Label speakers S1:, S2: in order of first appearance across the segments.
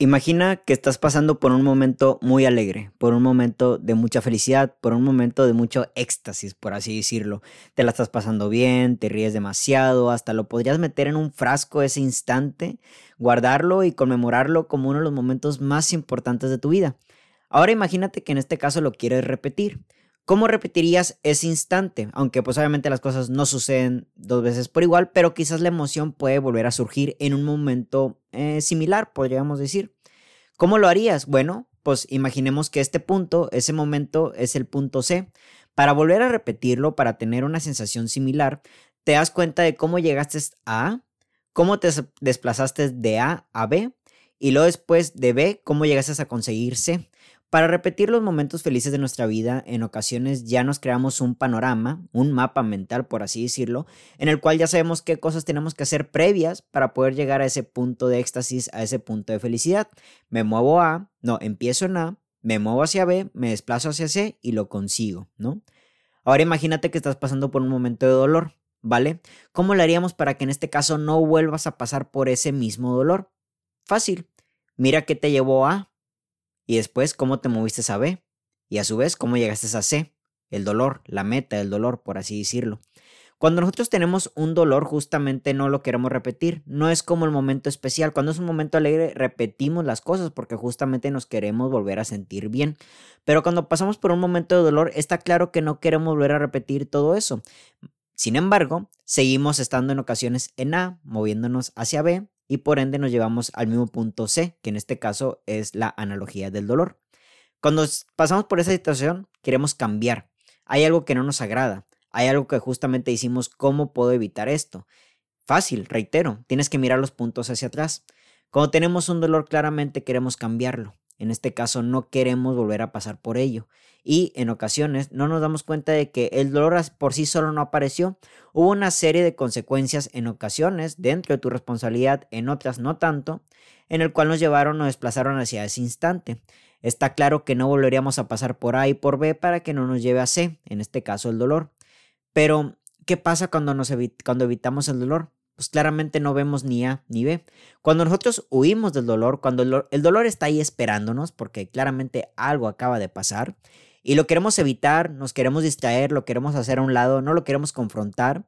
S1: Imagina que estás pasando por un momento muy alegre, por un momento de mucha felicidad, por un momento de mucho éxtasis, por así decirlo. Te la estás pasando bien, te ríes demasiado, hasta lo podrías meter en un frasco ese instante, guardarlo y conmemorarlo como uno de los momentos más importantes de tu vida. Ahora imagínate que en este caso lo quieres repetir. ¿Cómo repetirías ese instante? Aunque pues obviamente las cosas no suceden dos veces por igual, pero quizás la emoción puede volver a surgir en un momento eh, similar, podríamos decir. ¿Cómo lo harías? Bueno, pues imaginemos que este punto, ese momento es el punto C. Para volver a repetirlo, para tener una sensación similar, te das cuenta de cómo llegaste a A, cómo te desplazaste de A a B y luego después de B, cómo llegaste a conseguir C. Para repetir los momentos felices de nuestra vida, en ocasiones ya nos creamos un panorama, un mapa mental, por así decirlo, en el cual ya sabemos qué cosas tenemos que hacer previas para poder llegar a ese punto de éxtasis, a ese punto de felicidad. Me muevo a, no, empiezo en A, me muevo hacia B, me desplazo hacia C y lo consigo, ¿no? Ahora imagínate que estás pasando por un momento de dolor, ¿vale? ¿Cómo lo haríamos para que en este caso no vuelvas a pasar por ese mismo dolor? Fácil. Mira qué te llevó a y después cómo te moviste a B, y a su vez cómo llegaste a C, el dolor, la meta del dolor, por así decirlo. Cuando nosotros tenemos un dolor, justamente no lo queremos repetir. No es como el momento especial. Cuando es un momento alegre, repetimos las cosas porque justamente nos queremos volver a sentir bien. Pero cuando pasamos por un momento de dolor, está claro que no queremos volver a repetir todo eso. Sin embargo, seguimos estando en ocasiones en A, moviéndonos hacia B, y por ende nos llevamos al mismo punto C, que en este caso es la analogía del dolor. Cuando pasamos por esa situación, queremos cambiar. Hay algo que no nos agrada. Hay algo que justamente decimos, ¿cómo puedo evitar esto? Fácil, reitero, tienes que mirar los puntos hacia atrás. Cuando tenemos un dolor, claramente queremos cambiarlo. En este caso no queremos volver a pasar por ello. Y en ocasiones no nos damos cuenta de que el dolor por sí solo no apareció. Hubo una serie de consecuencias en ocasiones dentro de tu responsabilidad, en otras no tanto, en el cual nos llevaron o desplazaron hacia ese instante. Está claro que no volveríamos a pasar por A y por B para que no nos lleve a C, en este caso el dolor. Pero, ¿qué pasa cuando, nos cuando evitamos el dolor? Pues claramente no vemos ni A ni B. Cuando nosotros huimos del dolor, cuando el, dolor está ahí esperándonos, porque claramente algo acaba de pasar, y lo queremos evitar, nos queremos distraer, lo queremos hacer a un lado, no lo queremos confrontar,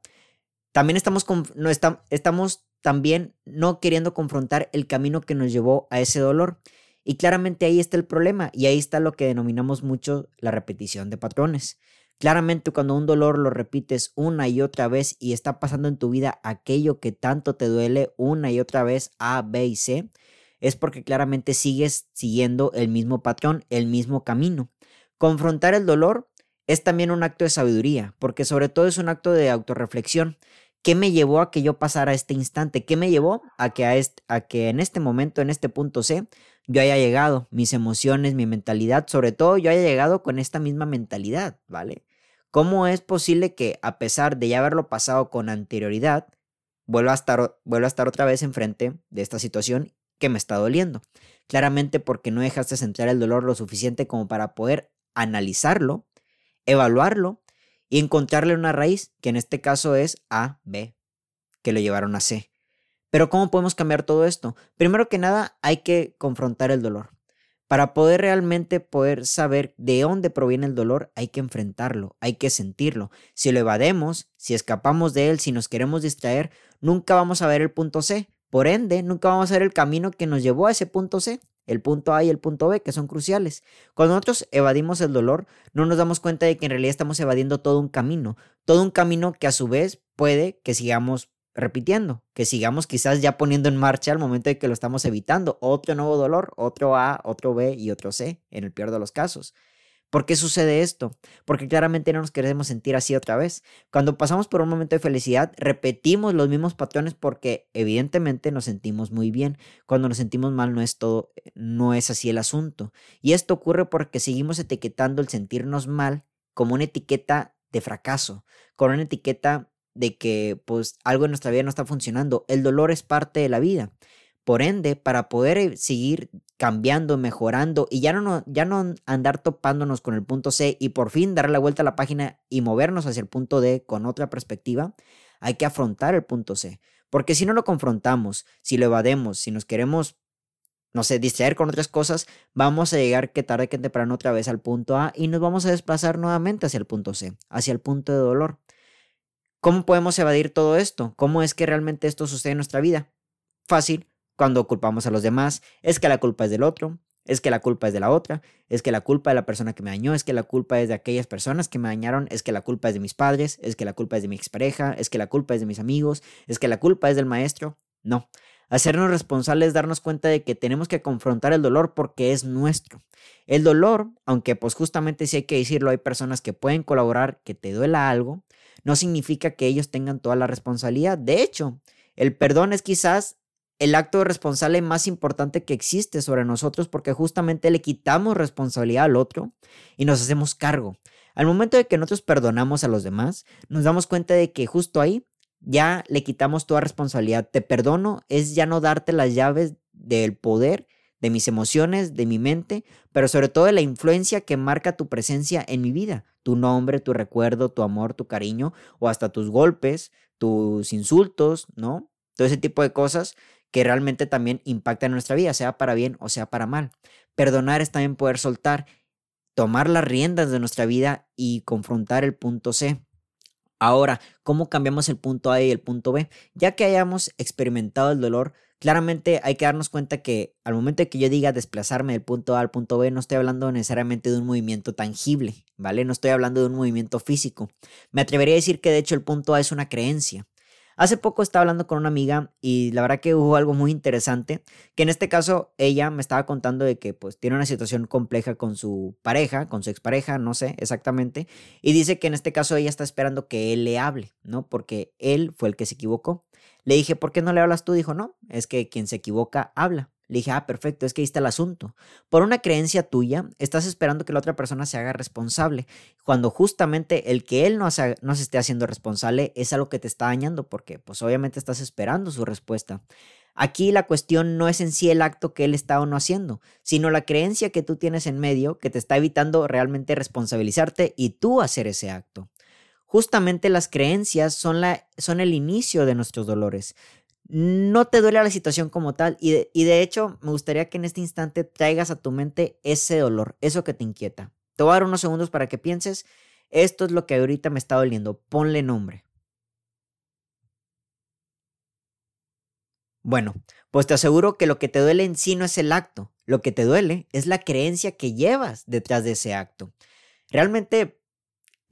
S1: también estamos, no estamos también no queriendo confrontar el camino que nos llevó a ese dolor. Y claramente ahí está el problema y ahí está lo que denominamos mucho la repetición de patrones. Claramente cuando un dolor lo repites una y otra vez y está pasando en tu vida aquello que tanto te duele una y otra vez A, B y C, es porque claramente sigues siguiendo el mismo patrón, el mismo camino. Confrontar el dolor es también un acto de sabiduría, porque sobre todo es un acto de autorreflexión. ¿Qué me llevó a que yo pasara este instante? ¿Qué me llevó a que, a, a que en este momento, en este punto C, yo haya llegado? Mis emociones, mi mentalidad, sobre todo yo haya llegado con esta misma mentalidad, ¿vale? ¿Cómo es posible que, a pesar de ya haberlo pasado con anterioridad, vuelva a estar, a estar otra vez enfrente de esta situación que me está doliendo? Claramente porque no dejaste centrar el dolor lo suficiente como para poder analizarlo, evaluarlo y encontrarle una raíz, que en este caso es A, B, que lo llevaron a C. Pero ¿cómo podemos cambiar todo esto? Primero que nada, hay que confrontar el dolor. Para poder realmente poder saber de dónde proviene el dolor, hay que enfrentarlo, hay que sentirlo. Si lo evademos, si escapamos de él, si nos queremos distraer, nunca vamos a ver el punto C. Por ende, nunca vamos a ver el camino que nos llevó a ese punto C, el punto A y el punto B, que son cruciales. Cuando nosotros evadimos el dolor, no nos damos cuenta de que en realidad estamos evadiendo todo un camino, todo un camino que a su vez puede que sigamos repitiendo, que sigamos quizás ya poniendo en marcha al momento de que lo estamos evitando. Otro nuevo dolor, otro A, otro B y otro C, en el peor de los casos. ¿Por qué sucede esto? Porque claramente no nos queremos sentir así otra vez. Cuando pasamos por un momento de felicidad, repetimos los mismos patrones porque evidentemente nos sentimos muy bien. Cuando nos sentimos mal no es todo, no es así el asunto. Y esto ocurre porque seguimos etiquetando el sentirnos mal como una etiqueta de fracaso, con una etiqueta de que pues algo en nuestra vida no está funcionando. El dolor es parte de la vida. Por ende, para poder eh, seguir cambiando, mejorando y ya no, ya no andar topándonos con el punto C y por fin dar la vuelta a la página y movernos hacia el punto D con otra perspectiva, hay que afrontar el punto C. Porque si no lo confrontamos, si lo evademos, si nos queremos no sé, distraer con otras cosas, vamos a llegar que tarde que temprano otra vez al punto A y nos vamos a desplazar nuevamente hacia el punto C, hacia el punto de dolor. ¿Cómo podemos evadir todo esto? ¿Cómo es que realmente esto sucede en nuestra vida? Fácil, cuando culpamos a los demás, es que la culpa es del otro, es que la culpa es de la otra, es que la culpa de la persona que me dañó, es que la culpa es de aquellas personas que me dañaron, es que la culpa es de mis padres, es que la culpa es de mi expareja, es que la culpa es de mis amigos, es que la culpa es del maestro. No, Hacernos responsables es darnos cuenta de que tenemos que confrontar el dolor porque es nuestro. El dolor, aunque pues justamente si hay que decirlo, hay personas que pueden colaborar, que te duela algo, no significa que ellos tengan toda la responsabilidad. De hecho, el perdón es quizás el acto responsable más importante que existe sobre nosotros porque justamente le quitamos responsabilidad al otro y nos hacemos cargo. Al momento de que nosotros perdonamos a los demás, nos damos cuenta de que justo ahí ya le quitamos toda responsabilidad. Te perdono es ya no darte las llaves del poder, de mis emociones, de mi mente, pero sobre todo de la influencia que marca tu presencia en mi vida. Tu nombre, tu recuerdo, tu amor, tu cariño, o hasta tus golpes, tus insultos, ¿no? Todo ese tipo de cosas que realmente también impactan en nuestra vida, sea para bien o sea para mal. Perdonar es también poder soltar, tomar las riendas de nuestra vida y confrontar el punto C. Ahora, ¿cómo cambiamos el punto A y el punto B? Ya que hayamos experimentado el dolor, claramente hay que darnos cuenta que al momento de que yo diga desplazarme del punto A al punto B, no estoy hablando necesariamente de un movimiento tangible, ¿vale? No estoy hablando de un movimiento físico. Me atrevería a decir que de hecho el punto A es una creencia. Hace poco estaba hablando con una amiga y la verdad que hubo algo muy interesante, que en este caso ella me estaba contando de que pues tiene una situación compleja con su pareja, con su expareja, no sé exactamente, y dice que en este caso ella está esperando que él le hable, ¿no? Porque él fue el que se equivocó. Le dije, ¿por qué no le hablas tú? Dijo, no, es que quien se equivoca habla. Le dije, ah, perfecto, es que ahí está el asunto. Por una creencia tuya, estás esperando que la otra persona se haga responsable, cuando justamente el que él no, se, no se esté haciendo responsable es algo que te está dañando, porque pues obviamente estás esperando su respuesta. Aquí la cuestión no es en sí el acto que él está o no haciendo, sino la creencia que tú tienes en medio que te está evitando realmente responsabilizarte y tú hacer ese acto. Justamente las creencias son, la, son el inicio de nuestros dolores no te duele la situación como tal. Y de, y de, hecho, me gustaría que en este instante traigas a tu mente ese dolor, eso que te inquieta. Te voy a dar unos segundos para que pienses, esto es lo que ahorita me está doliendo, ponle nombre. Bueno, pues te aseguro que lo que te duele en sí no es el acto, lo que te duele es la creencia que llevas detrás de ese acto. Realmente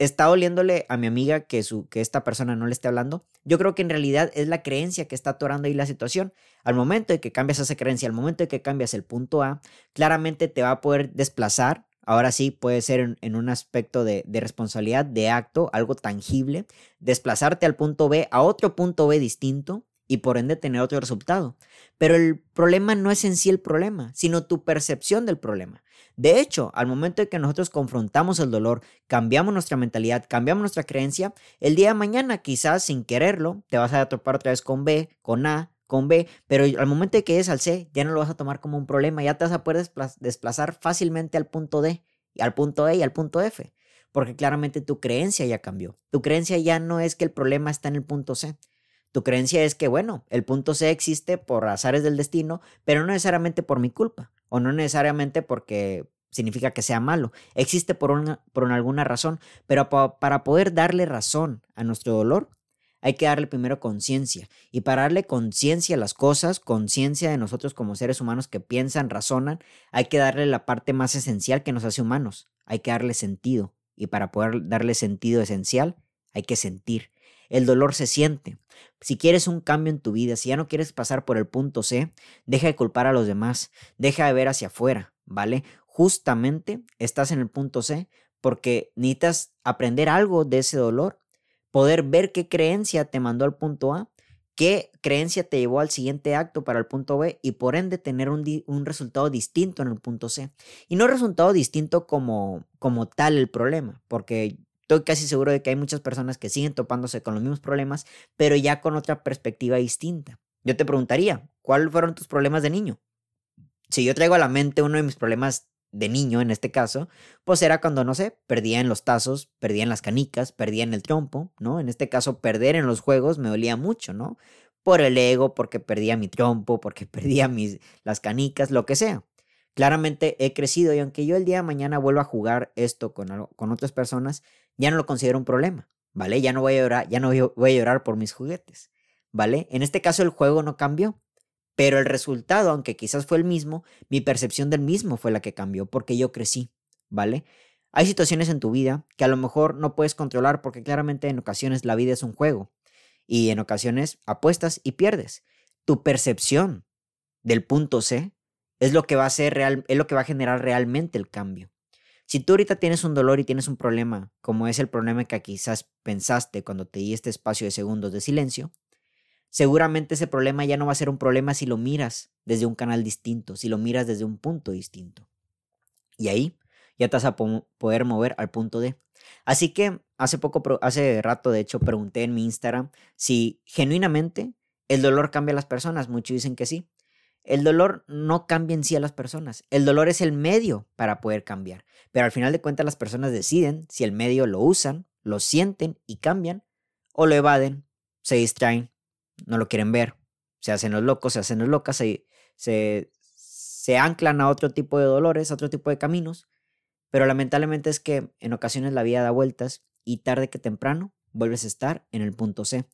S1: está doliéndole a mi amiga que, su, que esta persona no le esté hablando. Yo creo que en realidad es la creencia que está atorando ahí la situación. Al momento de que cambias esa creencia, al momento de que cambias el punto A, claramente te va a poder desplazar. Ahora sí, puede ser en, un aspecto de, de responsabilidad, de acto, algo tangible, desplazarte al punto B, a otro punto B distinto, y por ende tener otro resultado. Pero el problema no es en sí el problema, sino tu percepción del problema. De hecho, al momento de que nosotros confrontamos el dolor, cambiamos nuestra mentalidad, cambiamos nuestra creencia, el día de mañana quizás sin quererlo te vas a topar otra vez con B, con A, con B, pero al momento de que llegues al C ya no lo vas a tomar como un problema, ya te vas a poder desplazar fácilmente al punto D, al punto E y al punto F, porque claramente tu creencia ya cambió. Tu creencia ya no es que el problema está en el punto C, tu creencia es que, bueno, el punto C existe por azares del destino, pero no necesariamente por mi culpa, o no necesariamente porque significa que sea malo. Existe por, una, por alguna razón, pero para poder darle razón a nuestro dolor, hay que darle primero conciencia. Y para darle conciencia a las cosas, conciencia de nosotros como seres humanos que piensan, razonan, hay que darle la parte más esencial que nos hace humanos. Hay que darle sentido. Y para poder darle sentido esencial, hay que sentir. El dolor se siente. Si quieres un cambio en tu vida, si ya no quieres pasar por el punto C, deja de culpar a los demás, deja de ver hacia afuera, ¿vale? Justamente estás en el punto C porque necesitas aprender algo de ese dolor, poder ver qué creencia te mandó al punto A, qué creencia te llevó al siguiente acto para el punto B y por ende tener un, resultado distinto en el punto C. Y no resultado distinto como, como tal el problema, porque Estoy casi seguro de que hay muchas personas que siguen topándose con los mismos problemas, pero ya con otra perspectiva distinta. Yo te preguntaría, ¿cuáles fueron tus problemas de niño? Si yo traigo a la mente uno de mis problemas de niño, en este caso, pues era cuando, no sé, perdía en los tazos, perdía en las canicas, perdía en el trompo, ¿no? En este caso, perder en los juegos me dolía mucho, ¿no? por el ego, porque perdía mi trompo, porque perdía mis, las canicas, lo que sea. Claramente he crecido y aunque yo el día de mañana vuelva a jugar esto con, con otras personas, ya no lo considero un problema, ¿vale? Ya no voy a llorar, ya no voy a llorar por mis juguetes, ¿vale? En este caso el juego no cambió, pero el resultado, aunque quizás fue el mismo, mi percepción del mismo fue la que cambió porque yo crecí, ¿vale? Hay situaciones en tu vida que a lo mejor no puedes controlar porque claramente en ocasiones la vida es un juego y en ocasiones apuestas y pierdes. Tu percepción del punto C es lo que va a ser real, es lo que va a generar realmente el cambio. Si tú ahorita tienes un dolor y tienes un problema, como es el problema que quizás pensaste cuando te di este espacio de segundos de silencio, seguramente ese problema ya no va a ser un problema si lo miras desde un canal distinto, si lo miras desde un punto distinto. Y ahí ya te vas a poder mover al punto D. Así que hace poco, hace rato de hecho, pregunté en mi Instagram si genuinamente el dolor cambia a las personas. Muchos dicen que sí. El dolor no cambia en sí a las personas. El dolor es el medio para poder cambiar. Pero al final de cuentas las personas deciden si el medio lo usan, lo sienten y cambian, o lo evaden, se distraen, no lo quieren ver, se hacen los locos, se hacen los locas, se, se, anclan a otro tipo de dolores, a otro tipo de caminos pero lamentablemente es que en ocasiones la vida da vueltas y tarde que temprano vuelves a estar en el punto C.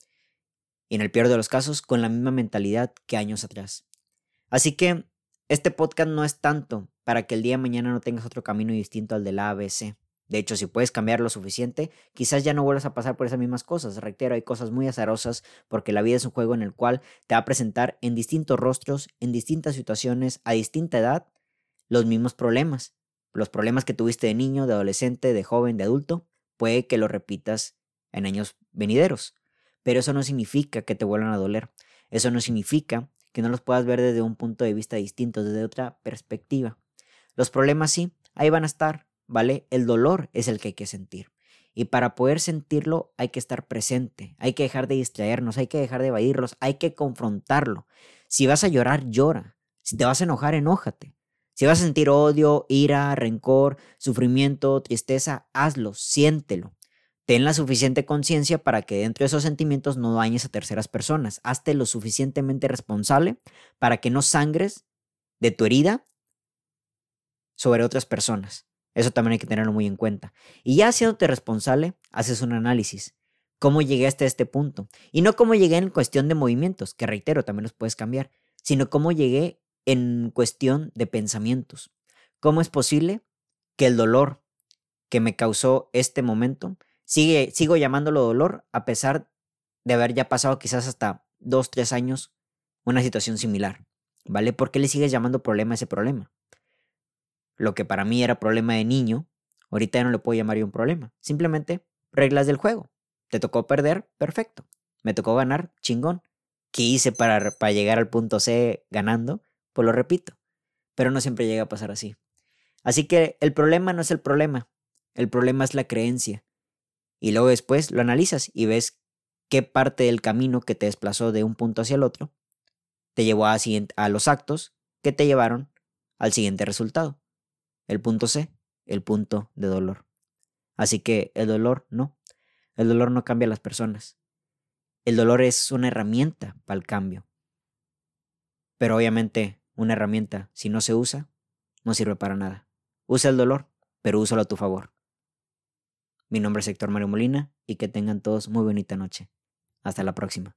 S1: Y en el peor de los casos, con la misma mentalidad que años atrás. Así que este podcast no es tanto para que el día de mañana no tengas otro camino distinto al del ABC. De hecho, si puedes cambiar lo suficiente, quizás ya no vuelvas a pasar por esas mismas cosas. Reitero, hay cosas muy azarosas porque la vida es un juego en el cual te va a presentar en distintos rostros, en distintas situaciones, a distinta edad, los mismos problemas. Los problemas que tuviste de niño, de adolescente, de joven, de adulto, puede que lo repitas en años venideros. Pero eso no significa que te vuelvan a doler. Eso no significa que no los puedas ver desde un punto de vista distinto, desde otra perspectiva. Los problemas sí, ahí van a estar, ¿vale? El dolor es el que hay que sentir. Y para poder sentirlo hay que estar presente, hay que dejar de distraernos, hay que dejar de evadirlos, hay que confrontarlo. Si vas a llorar, llora. Si te vas a enojar, enójate. Si vas a sentir odio, ira, rencor, sufrimiento, tristeza, hazlo, siéntelo. Ten la suficiente conciencia para que dentro de esos sentimientos no dañes a terceras personas. Hazte lo suficientemente responsable para que no sangres de tu herida sobre otras personas. Eso también hay que tenerlo muy en cuenta. Y ya haciéndote responsable, haces un análisis. ¿Cómo llegué hasta este punto? Y no cómo llegué en cuestión de movimientos, que reitero, también los puedes cambiar, sino cómo llegué en cuestión de pensamientos. ¿Cómo es posible que el dolor que me causó este momento, sigue, sigo llamándolo dolor a pesar de haber ya pasado quizás hasta dos, tres años una situación similar? ¿Vale? ¿Por qué le sigues llamando problema a ese problema? Lo que para mí era problema de niño, ahorita ya no le puedo llamar yo un problema. Simplemente reglas del juego. Te tocó perder, perfecto. Me tocó ganar, chingón. ¿Qué hice para, para llegar al punto C ganando? Pues lo repito, pero no siempre llega a pasar así. Así que el problema no es el problema, el problema es la creencia. Y luego después lo analizas y ves qué parte del camino que te desplazó de un punto hacia el otro te llevó a, los actos que te llevaron al siguiente resultado. El punto C, el punto de dolor. Así que el dolor no. El dolor no cambia a las personas. El dolor es una herramienta para el cambio. Pero obviamente una herramienta, si no se usa, no sirve para nada. Usa el dolor, pero úsalo a tu favor. Mi nombre es Héctor Mario Molina y que tengan todos muy bonita noche. Hasta la próxima.